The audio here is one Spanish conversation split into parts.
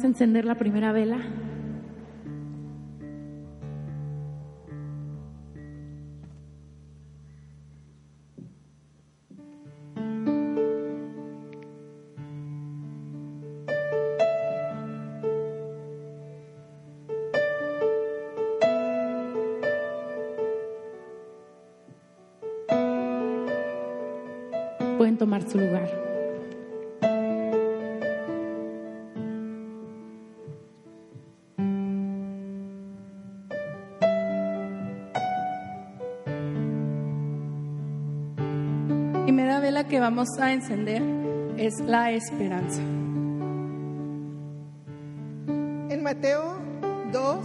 A encender la primera vela. Vamos a encender es la esperanza. En Mateo 2,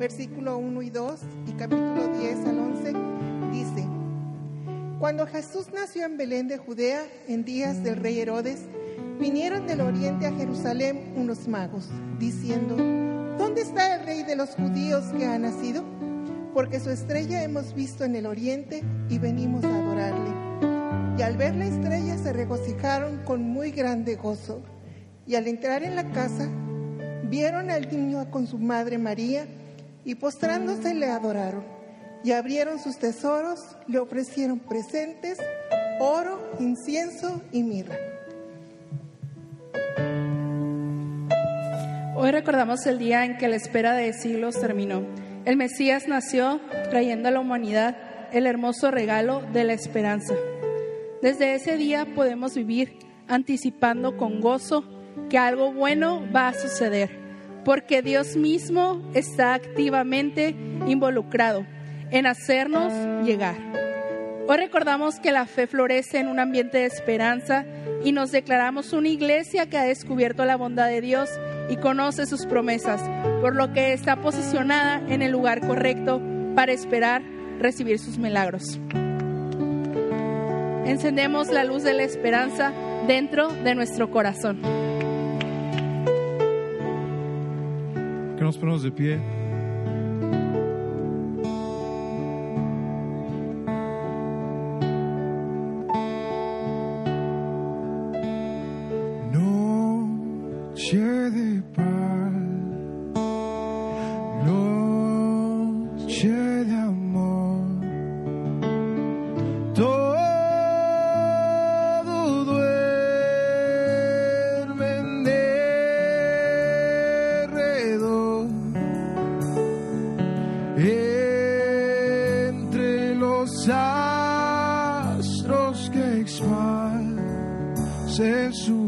versículo 1 y 2 y capítulo 10 al 11, dice, Cuando Jesús nació en Belén de Judea, en días del rey Herodes, vinieron del oriente a Jerusalén unos magos, diciendo, ¿dónde está el rey de los judíos que ha nacido? Porque su estrella hemos visto en el oriente y venimos a adorarle. Y al ver la estrella se regocijaron con muy grande gozo. Y al entrar en la casa, vieron al niño con su madre María y postrándose le adoraron. Y abrieron sus tesoros, le ofrecieron presentes, oro, incienso y mirra. Hoy recordamos el día en que la espera de siglos terminó. El Mesías nació trayendo a la humanidad el hermoso regalo de la esperanza. Desde ese día podemos vivir anticipando con gozo que algo bueno va a suceder, porque Dios mismo está activamente involucrado en hacernos llegar. Hoy recordamos que la fe florece en un ambiente de esperanza y nos declaramos una iglesia que ha descubierto la bondad de Dios y conoce sus promesas, por lo que está posicionada en el lugar correcto para esperar recibir sus milagros. Encendemos la luz de la esperanza dentro de nuestro corazón. Que nos ponemos de pie. Astros que expansen su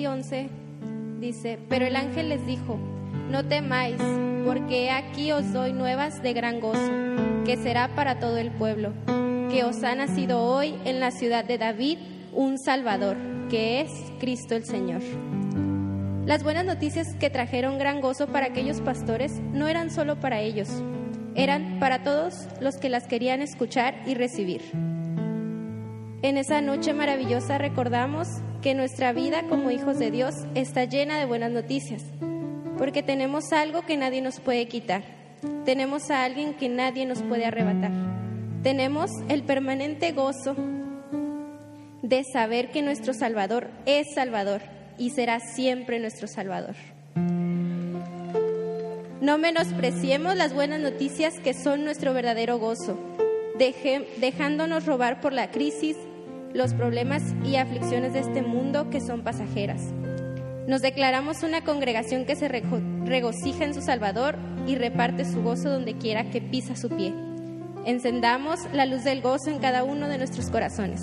y 11 dice, pero el ángel les dijo, no temáis, porque aquí os doy nuevas de gran gozo, que será para todo el pueblo, que os ha nacido hoy en la ciudad de David un Salvador, que es Cristo el Señor. Las buenas noticias que trajeron gran gozo para aquellos pastores no eran solo para ellos, eran para todos los que las querían escuchar y recibir. En esa noche maravillosa recordamos que nuestra vida como hijos de Dios está llena de buenas noticias, porque tenemos algo que nadie nos puede quitar, tenemos a alguien que nadie nos puede arrebatar, tenemos el permanente gozo de saber que nuestro Salvador es Salvador y será siempre nuestro Salvador. No menospreciemos las buenas noticias que son nuestro verdadero gozo, dejándonos robar por la crisis, los problemas y aflicciones de este mundo que son pasajeras. Nos declaramos una congregación que se regocija en su Salvador y reparte su gozo donde quiera que pisa su pie. Encendamos la luz del gozo en cada uno de nuestros corazones.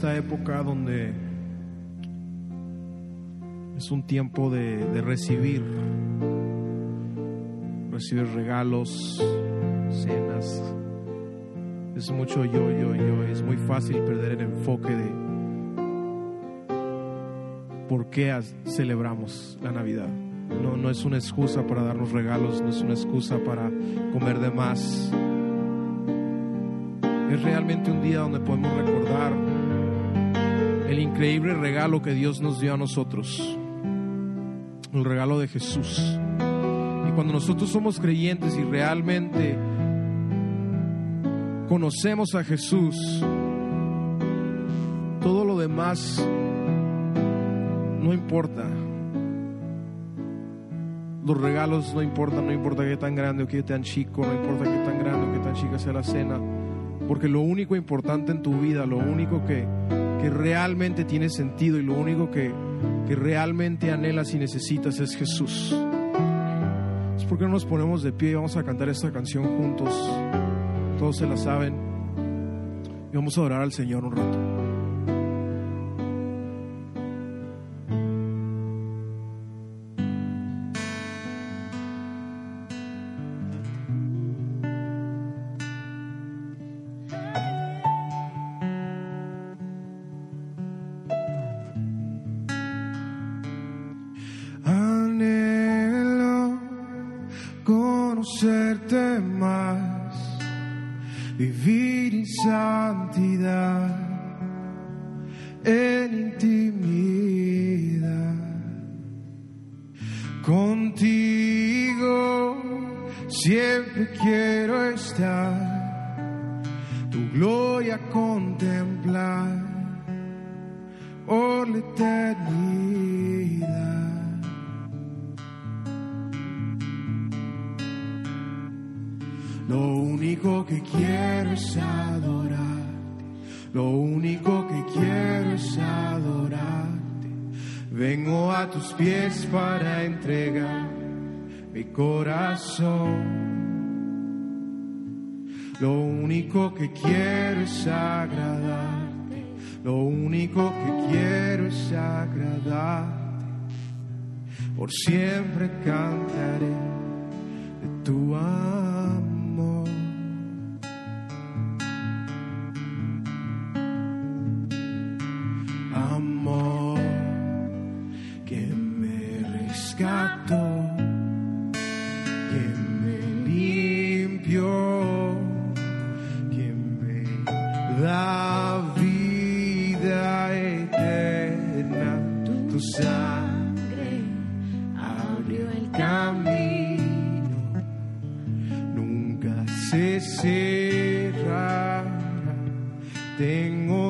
Esta época donde es un tiempo de, recibir, recibir regalos, cenas. Es mucho yo, yo, yo. Es muy fácil perder el enfoque de por qué celebramos la Navidad. No, no es una excusa para darnos regalos, no es una excusa para comer de más. Es realmente un día donde podemos recordar el increíble regalo que Dios nos dio a nosotros, el regalo de Jesús. Y cuando nosotros somos creyentes y realmente conocemos a Jesús, todo lo demás no importa. Los regalos no importan, no importa que tan grande o que tan chico, no importa que tan grande o que tan chica sea la cena, porque lo único importante en tu vida, lo único que, que realmente tiene sentido y lo único que, que realmente anhelas y necesitas es Jesús. Es porque no nos ponemos de pie y vamos a cantar esta canción juntos. Todos se la saben. Y vamos a adorar al Señor un rato. Siempre cantaré cerrará. Tengo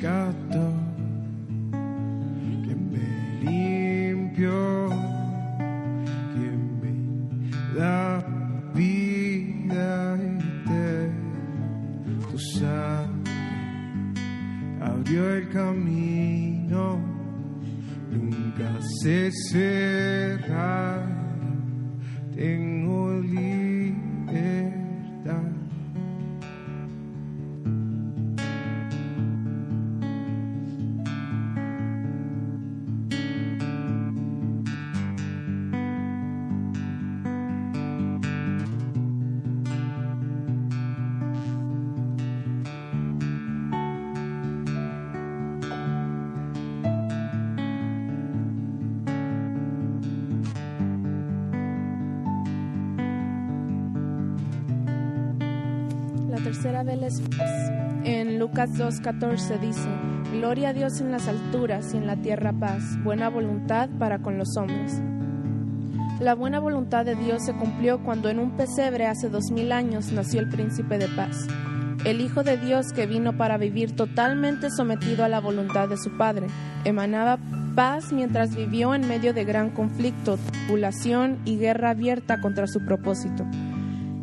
me rescató, Lucas 2.14 dice, Gloria a Dios en las alturas y en la tierra paz, buena voluntad para con los hombres. La buena voluntad de Dios se cumplió cuando en un pesebre hace dos mil años nació el príncipe de paz, el Hijo de Dios que vino para vivir totalmente sometido a la voluntad de su Padre. Emanaba paz mientras vivió en medio de gran conflicto, tribulación y guerra abierta contra su propósito.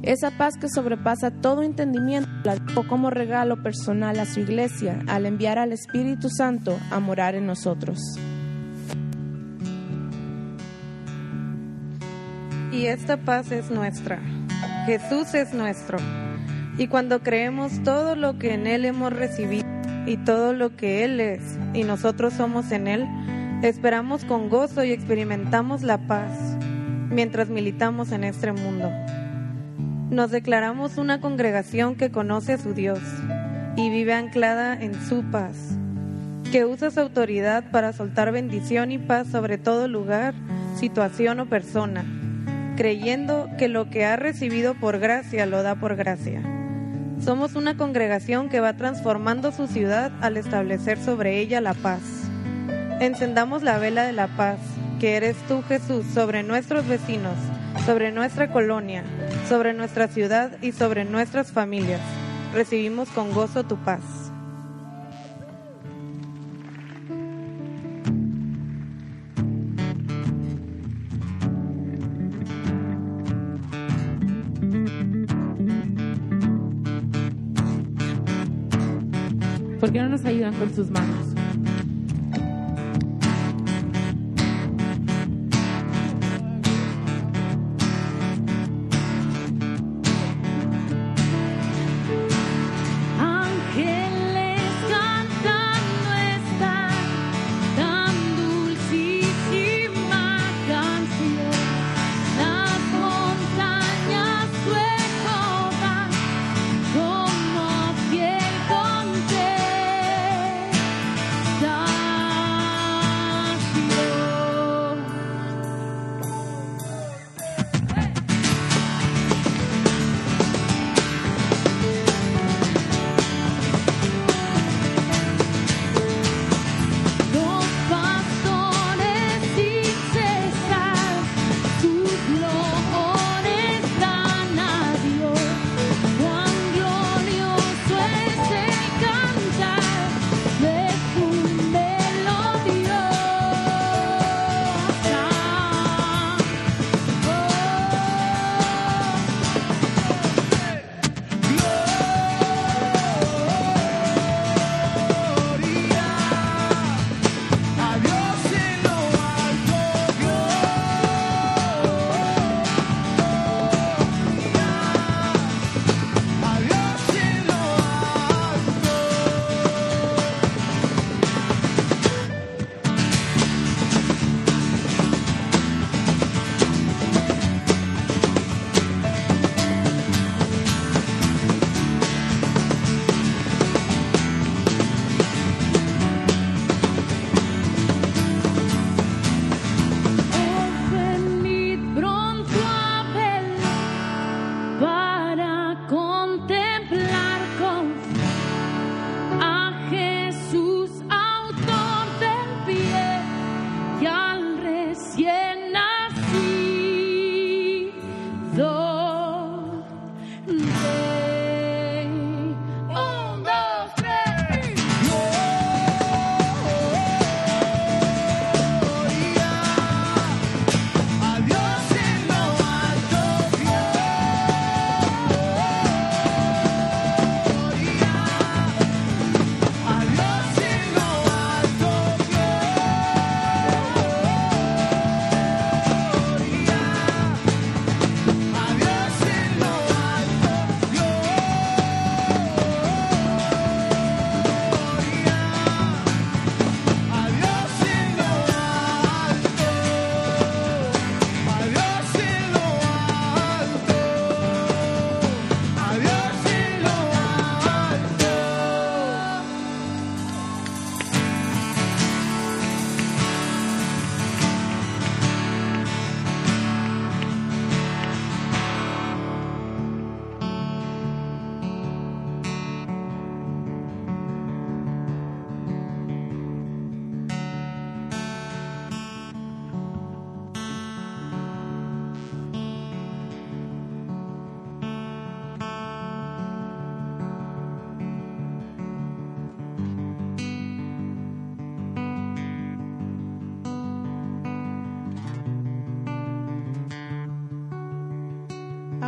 Esa paz que sobrepasa todo entendimiento la dio como regalo personal a su iglesia al enviar al Espíritu Santo a morar en nosotros. Y esta paz es nuestra. Jesús es nuestro. Y cuando creemos todo lo que en Él hemos recibido y todo lo que Él es y nosotros somos en Él, esperamos con gozo y experimentamos la paz mientras militamos en este mundo. Nos declaramos una congregación que conoce a su Dios y vive anclada en su paz, que usa su autoridad para soltar bendición y paz sobre todo lugar, situación o persona, creyendo que lo que ha recibido por gracia lo da por gracia. Somos una congregación que va transformando su ciudad al establecer sobre ella la paz. Encendamos la vela de la paz, que eres tú Jesús, sobre nuestros vecinos, sobre nuestra colonia, sobre nuestra ciudad y sobre nuestras familias. Recibimos con gozo tu paz. ¿Por qué no nos ayudan con sus manos?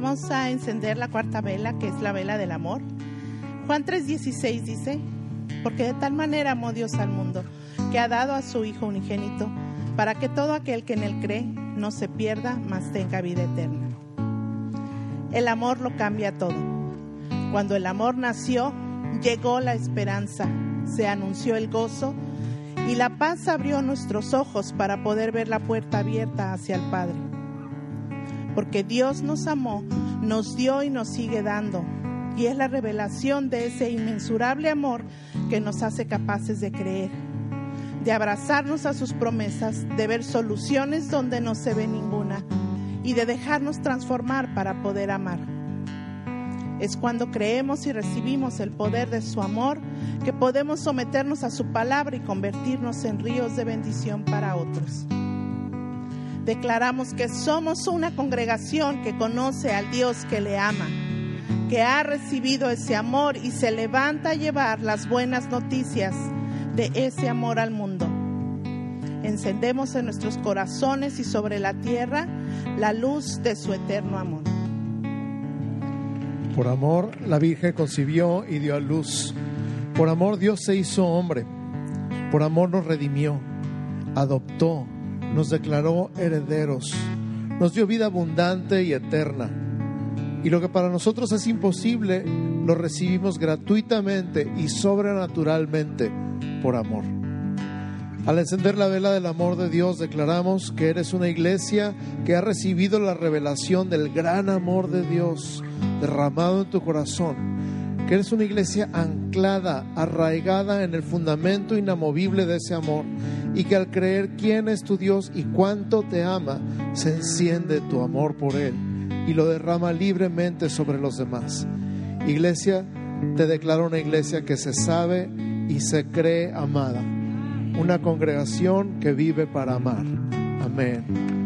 Vamos a encender la cuarta vela, que es la vela del amor. Juan 3:16 dice, porque de tal manera amó Dios al mundo, que ha dado a su Hijo unigénito, para que todo aquel que en él cree no se pierda, mas tenga vida eterna. El amor lo cambia todo. Cuando el amor nació, llegó la esperanza, se anunció el gozo y la paz abrió nuestros ojos para poder ver la puerta abierta hacia el Padre. Porque Dios nos amó, nos dio y nos sigue dando. Y es la revelación de ese inmensurable amor que nos hace capaces de creer, de abrazarnos a sus promesas, de ver soluciones donde no se ve ninguna y de dejarnos transformar para poder amar. Es cuando creemos y recibimos el poder de su amor que podemos someternos a su palabra y convertirnos en ríos de bendición para otros. Declaramos que somos una congregación que conoce al Dios que le ama, que ha recibido ese amor y se levanta a llevar las buenas noticias de ese amor al mundo. Encendemos en nuestros corazones y sobre la tierra la luz de su eterno amor. Por amor, la Virgen concibió y dio a luz. Por amor, Dios se hizo hombre. Por amor nos redimió, adoptó, nos declaró herederos, nos dio vida abundante y eterna. Y lo que para nosotros es imposible, lo recibimos gratuitamente y sobrenaturalmente por amor. Al encender la vela del amor de Dios, declaramos que eres una iglesia que ha recibido la revelación del gran amor de Dios derramado en tu corazón, que eres una iglesia anclada, arraigada en el fundamento inamovible de ese amor, y que al creer quién es tu Dios y cuánto te ama, se enciende tu amor por Él y lo derrama libremente sobre los demás. Iglesia, te declaro una iglesia que se sabe y se cree amada una congregación que vive para amar. Amén.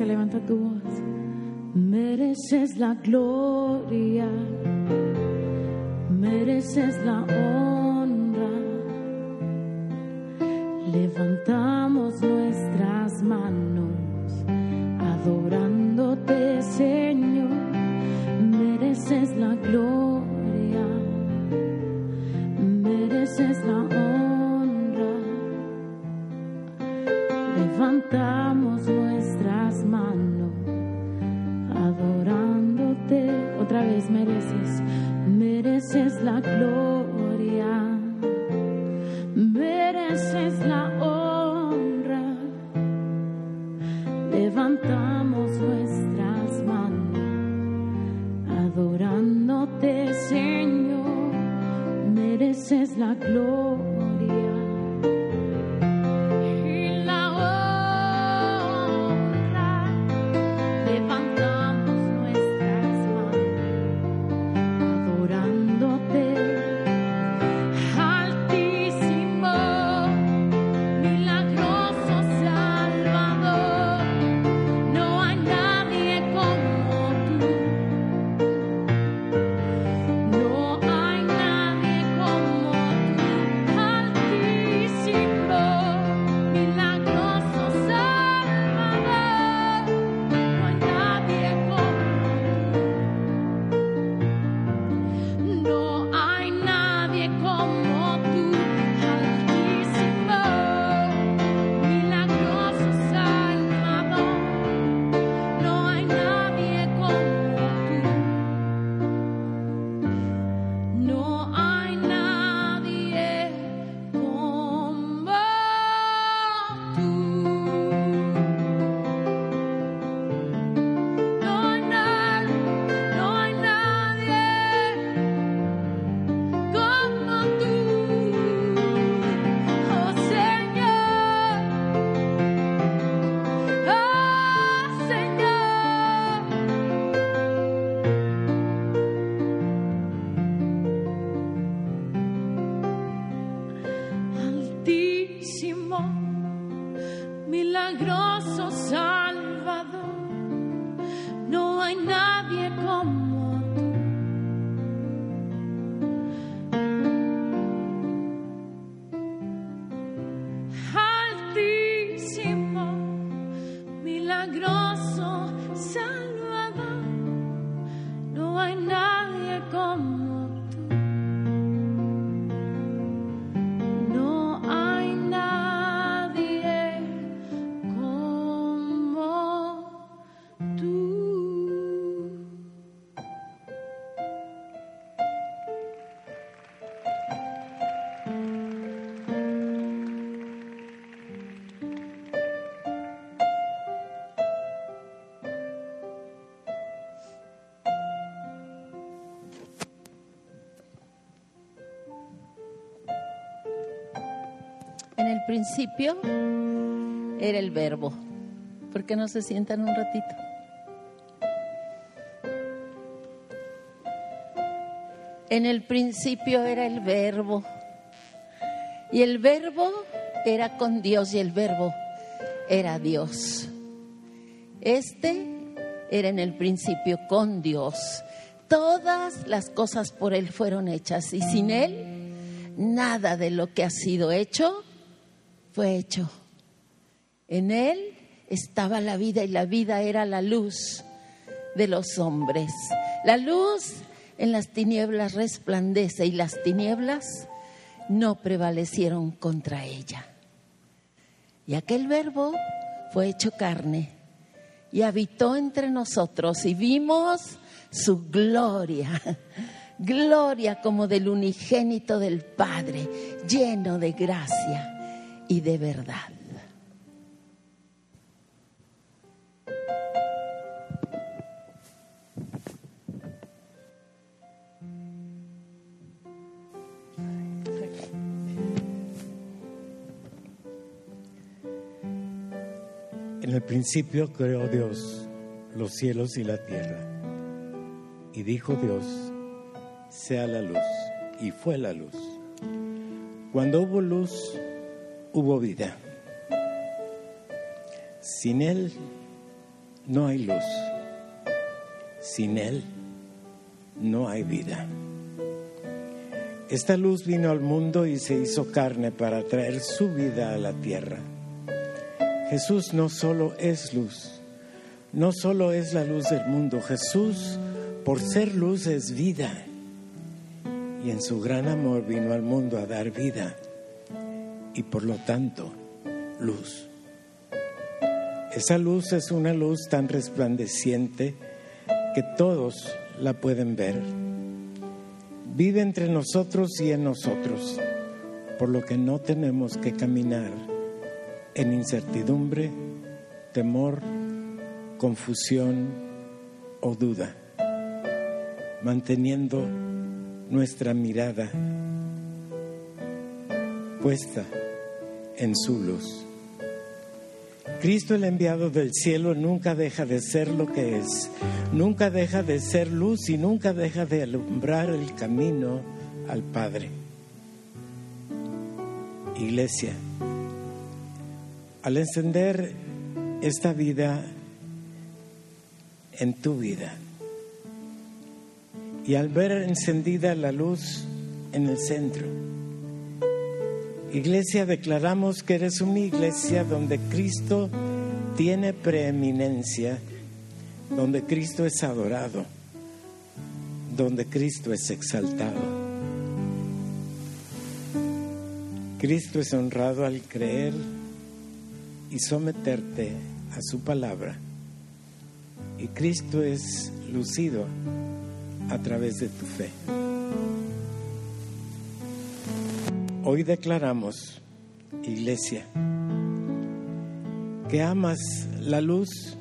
Iglesia, levanta tu voz. Mereces la gloria, principio era el verbo. ¿Por qué no se sientan un ratito? En el principio era el verbo. Y el verbo era con Dios y el verbo era Dios. Este era en el principio con Dios. Todas las cosas por Él fueron hechas y sin Él nada de lo que ha sido hecho fue hecho. En Él estaba la vida y la vida era la luz de los hombres. La luz en las tinieblas resplandece y las tinieblas no prevalecieron contra ella. Y aquel verbo fue hecho carne y habitó entre nosotros y vimos su gloria, gloria como del unigénito del Padre, lleno de gracia y de verdad. En el principio creó Dios los cielos y la tierra. Y dijo Dios, sea la luz. Y fue la luz. Cuando hubo luz, hubo vida. Sin Él no hay luz. Sin Él no hay vida. Esta luz vino al mundo y se hizo carne para traer su vida a la tierra. Jesús no solo es luz, no solo es la luz del mundo, Jesús por ser luz es vida. Y en su gran amor vino al mundo a dar vida y por lo tanto luz. Esa luz es una luz tan resplandeciente que todos la pueden ver. Vive entre nosotros y en nosotros, por lo que no tenemos que caminar en incertidumbre, temor, confusión o duda, manteniendo nuestra mirada puesta en su luz. Cristo el enviado del cielo nunca deja de ser lo que es, nunca deja de ser luz y nunca deja de alumbrar el camino al Padre. Iglesia, al encender esta vida en tu vida y al ver encendida la luz en el centro, Iglesia, declaramos que eres una iglesia donde Cristo tiene preeminencia, donde Cristo es adorado, donde Cristo es exaltado. Cristo es honrado al creer y someterte a su palabra. Y Cristo es lucido a través de tu fe. Hoy declaramos, iglesia, que amas la luz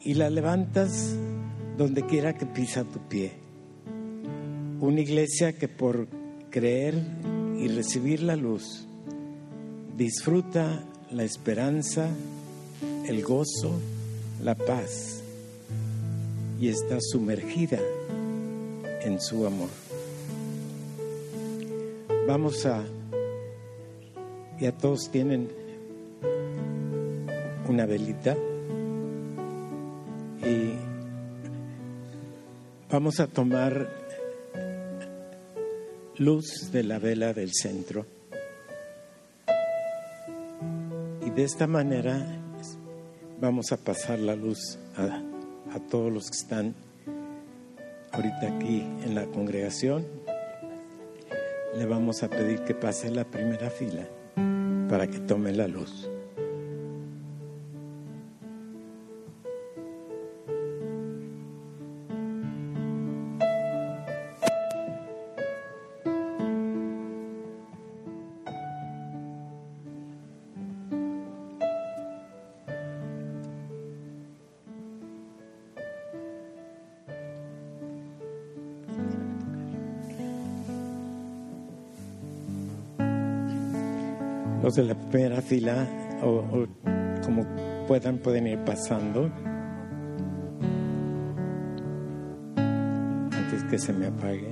y la levantas donde quiera que pisa tu pie. Una iglesia que por creer y recibir la luz disfruta la esperanza, el gozo, la paz y está sumergida en su amor. Vamos a, ya todos tienen una velita y vamos a tomar luz de la vela del centro. Y de esta manera vamos a pasar la luz a, a todos los que están ahorita aquí en la congregación le vamos a pedir que pase la primera fila para que tome la luz. De la primera fila, o, o como puedan, pueden ir pasando. Antes que se me apague.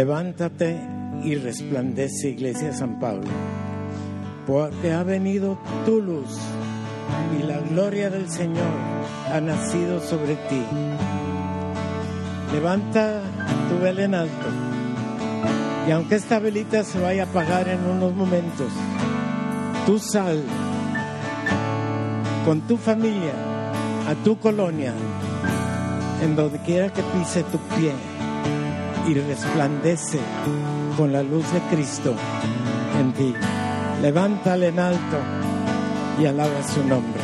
Levántate y resplandece, Iglesia de San Pablo, porque ha venido tu luz y la gloria del Señor ha nacido sobre ti. Levanta tu vela en alto y aunque esta velita se vaya a apagar en unos momentos, tú sal con tu familia a tu colonia, en donde quiera que pise tu pie y resplandece con la luz de Cristo en ti. Levántale en alto y alaba su nombre.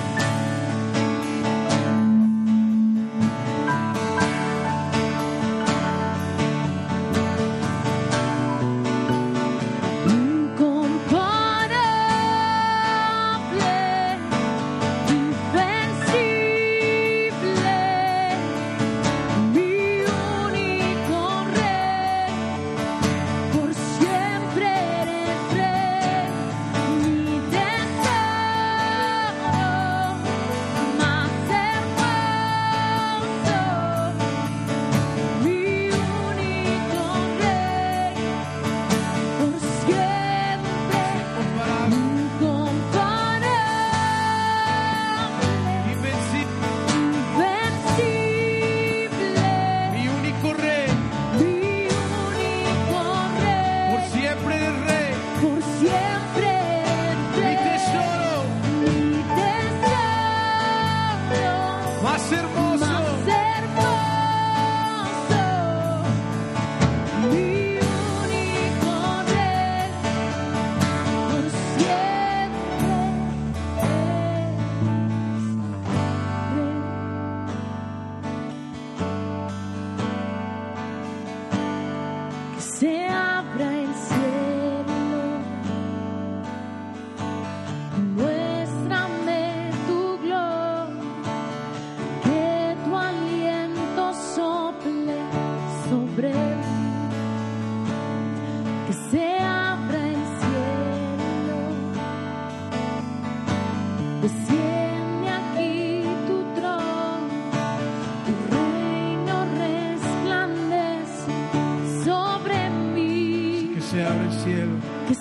se el cielo. Que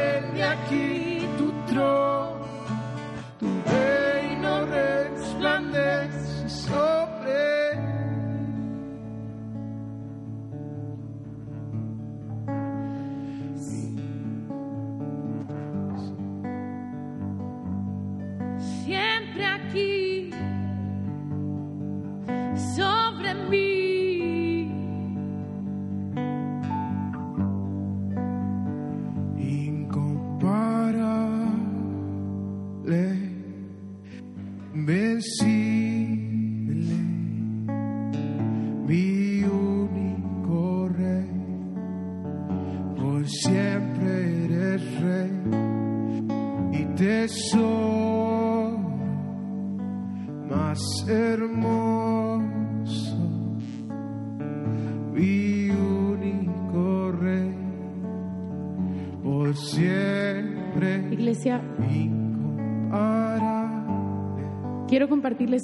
ven de aquí.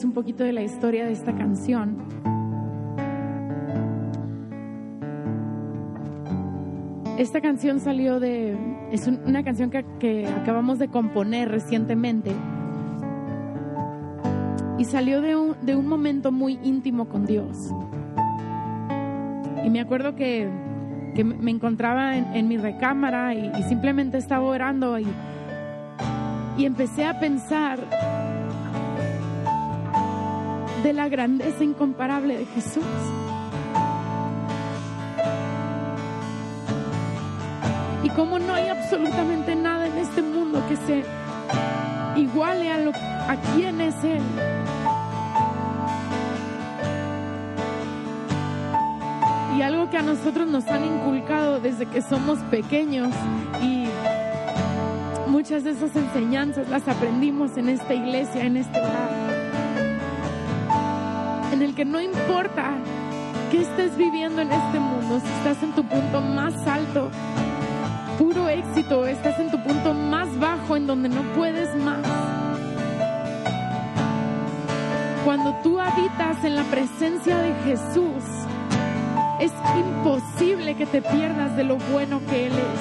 Un poquito de la historia de esta canción. Esta canción salió de... Es un- una canción que, que acabamos de componer recientemente. Y salió de un, de un momento muy íntimo con Dios. Y me acuerdo que, que me encontraba en, en mi recámara y, y simplemente estaba orando y, y empecé a pensar de la grandeza incomparable de Jesús. Y cómo no hay absolutamente nada en este mundo que se iguale a, lo, a quién es Él. Y algo que a nosotros nos han inculcado desde que somos pequeños y muchas de esas enseñanzas las aprendimos en esta iglesia, en este hogar en el que no importa qué estés viviendo en este mundo, si estás en tu punto más alto, puro éxito, estás en tu punto más bajo en donde no puedes más. Cuando tú habitas en la presencia de Jesús, es imposible que te pierdas de lo bueno que Él es.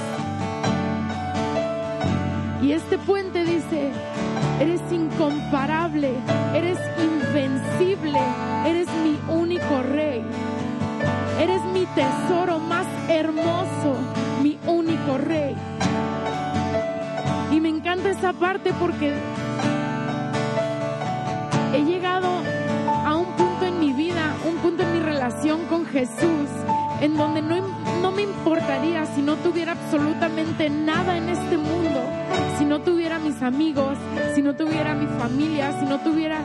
Y este puente dice, eres incomparable, eres invencible, eres mi único rey, eres mi tesoro más hermoso, mi único rey. Y me encanta esa parte porque he llegado a un punto en mi vida, un punto en mi relación con Jesús, en donde no, no me importaría si no tuviera absolutamente nada en este mundo, si no tuviera mis amigos, si no tuviera mi familia, si no tuviera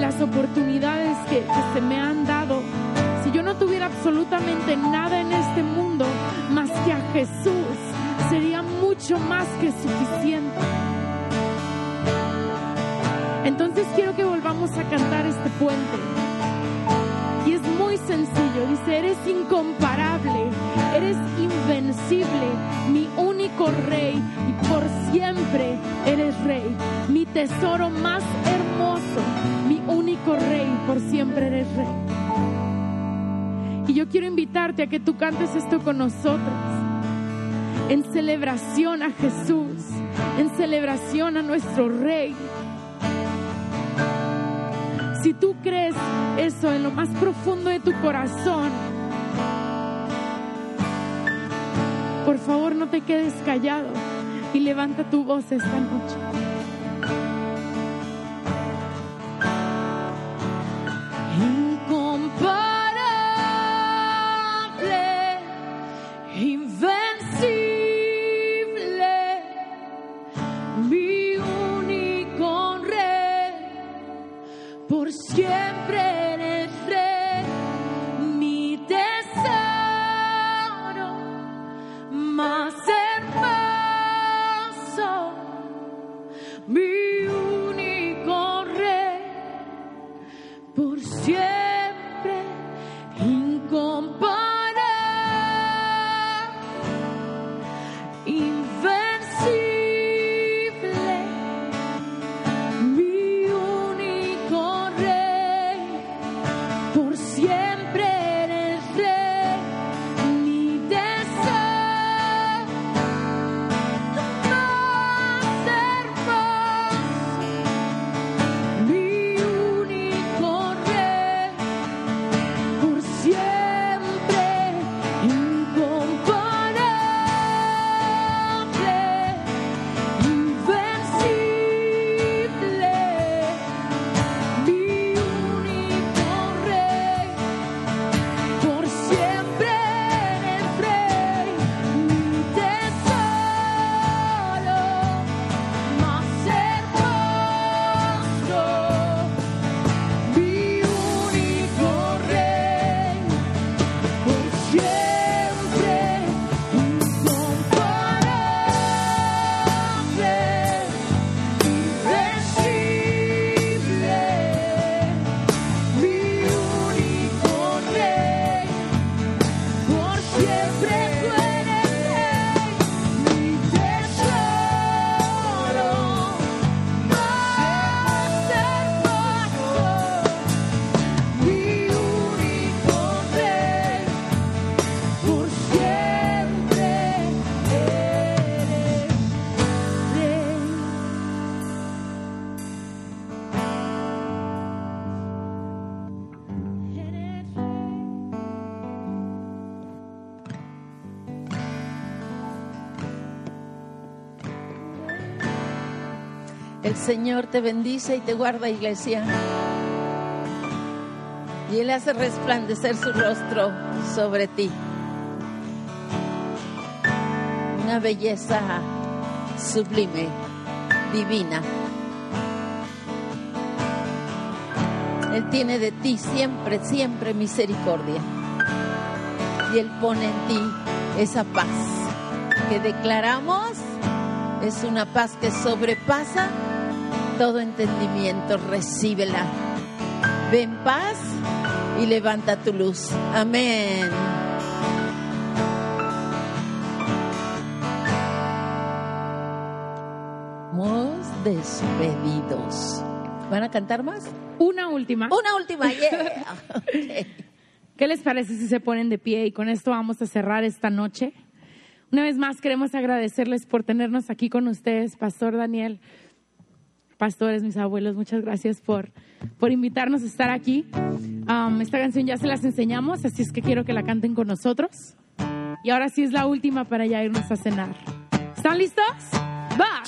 las oportunidades que, que se me han dado, si yo no tuviera absolutamente nada en este mundo más que a Jesús, sería mucho más que suficiente. Entonces quiero que volvamos a cantar este puente. Y es muy sencillo, dice, eres incomparable, eres invencible, mi único rey y por siempre eres rey, mi tesoro más hermoso, mi único rey, por siempre eres rey. Y yo quiero invitarte a que tú cantes esto con nosotros, en celebración a Jesús, en celebración a nuestro rey. Si tú crees eso en lo más profundo de tu corazón, por favor no te quedes callado y levanta tu voz esta noche. El Señor te bendice y te guarda, iglesia. Y Él hace resplandecer su rostro sobre ti. Una belleza sublime, divina. Él tiene de ti siempre, siempre misericordia. Y Él pone en ti esa paz que declaramos. Es una paz que sobrepasa todo entendimiento. Recíbela. Ven paz y levanta tu luz. Amén. Hemos despedidos. ¿Van a cantar más? Una última. Una última, yeah. ¿Qué les parece si se ponen de pie? Y con esto vamos a cerrar esta noche. Una vez más queremos agradecerles por tenernos aquí con ustedes, Pastor Daniel, pastores, mis abuelos, muchas gracias por, por invitarnos a estar aquí. Esta canción ya se las enseñamos, así es que quiero que la canten con nosotros. Y ahora sí es la última para ya irnos a cenar. ¿Están listos? ¡Va!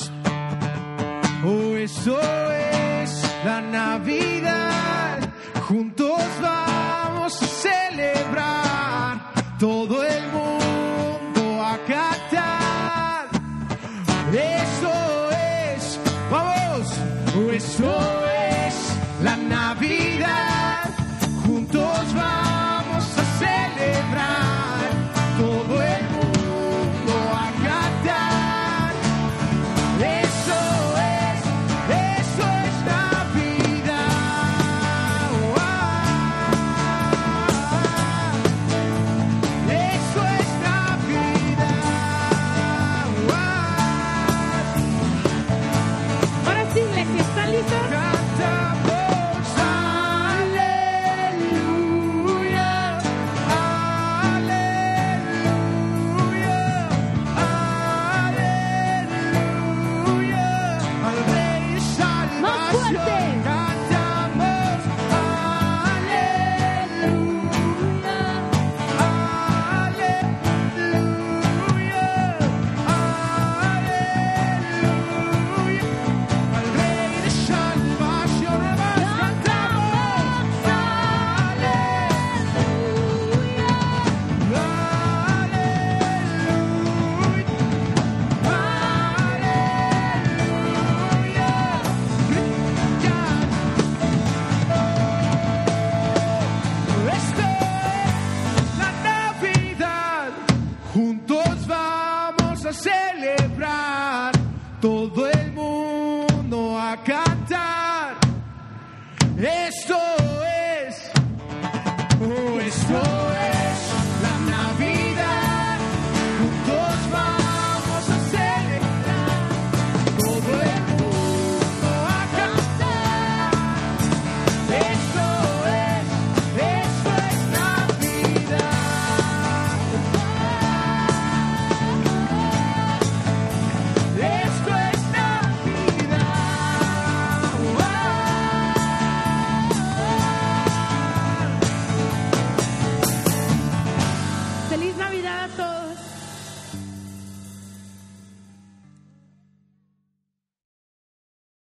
Oh, eso es la Navidad. Juntos vamos a celebrar. Todo So.